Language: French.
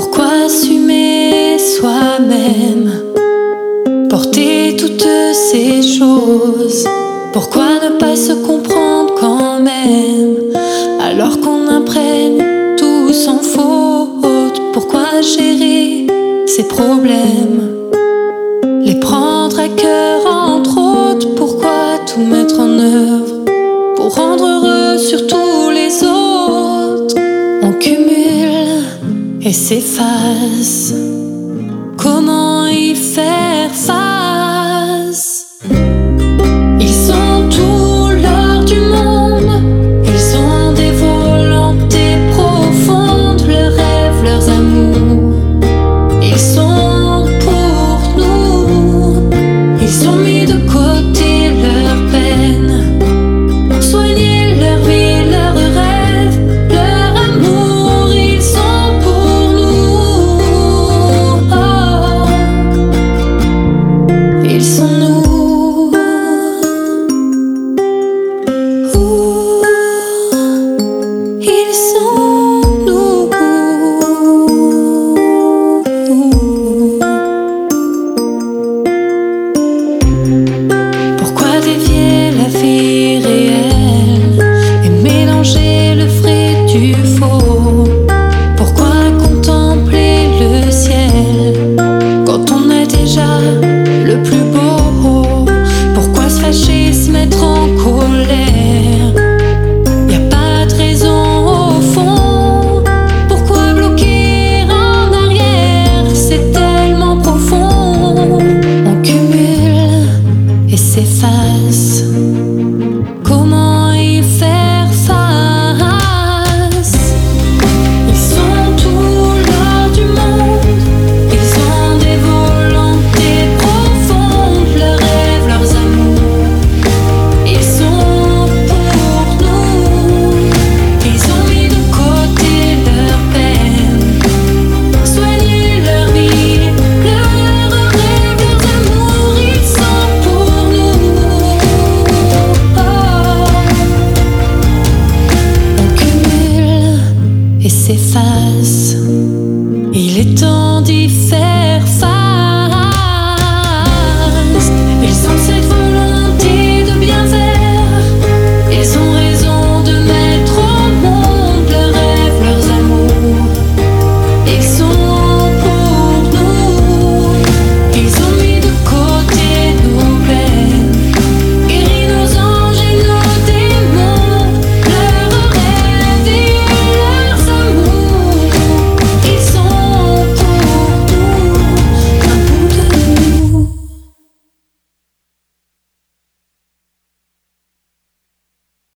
Pourquoi assumer soi-même? Porter toutes ces choses. Pourquoi ne pas se comprendre quand même? Alors qu'on imprègne tout sans faute Pourquoi gérer ces problèmes? Les prendre à cœur entre autres Pourquoi tout mettre en œuvre? Pour rendre heureux surtout et s'efface. Comment y faire face? le plus s'efface. Il est temps d'y faire.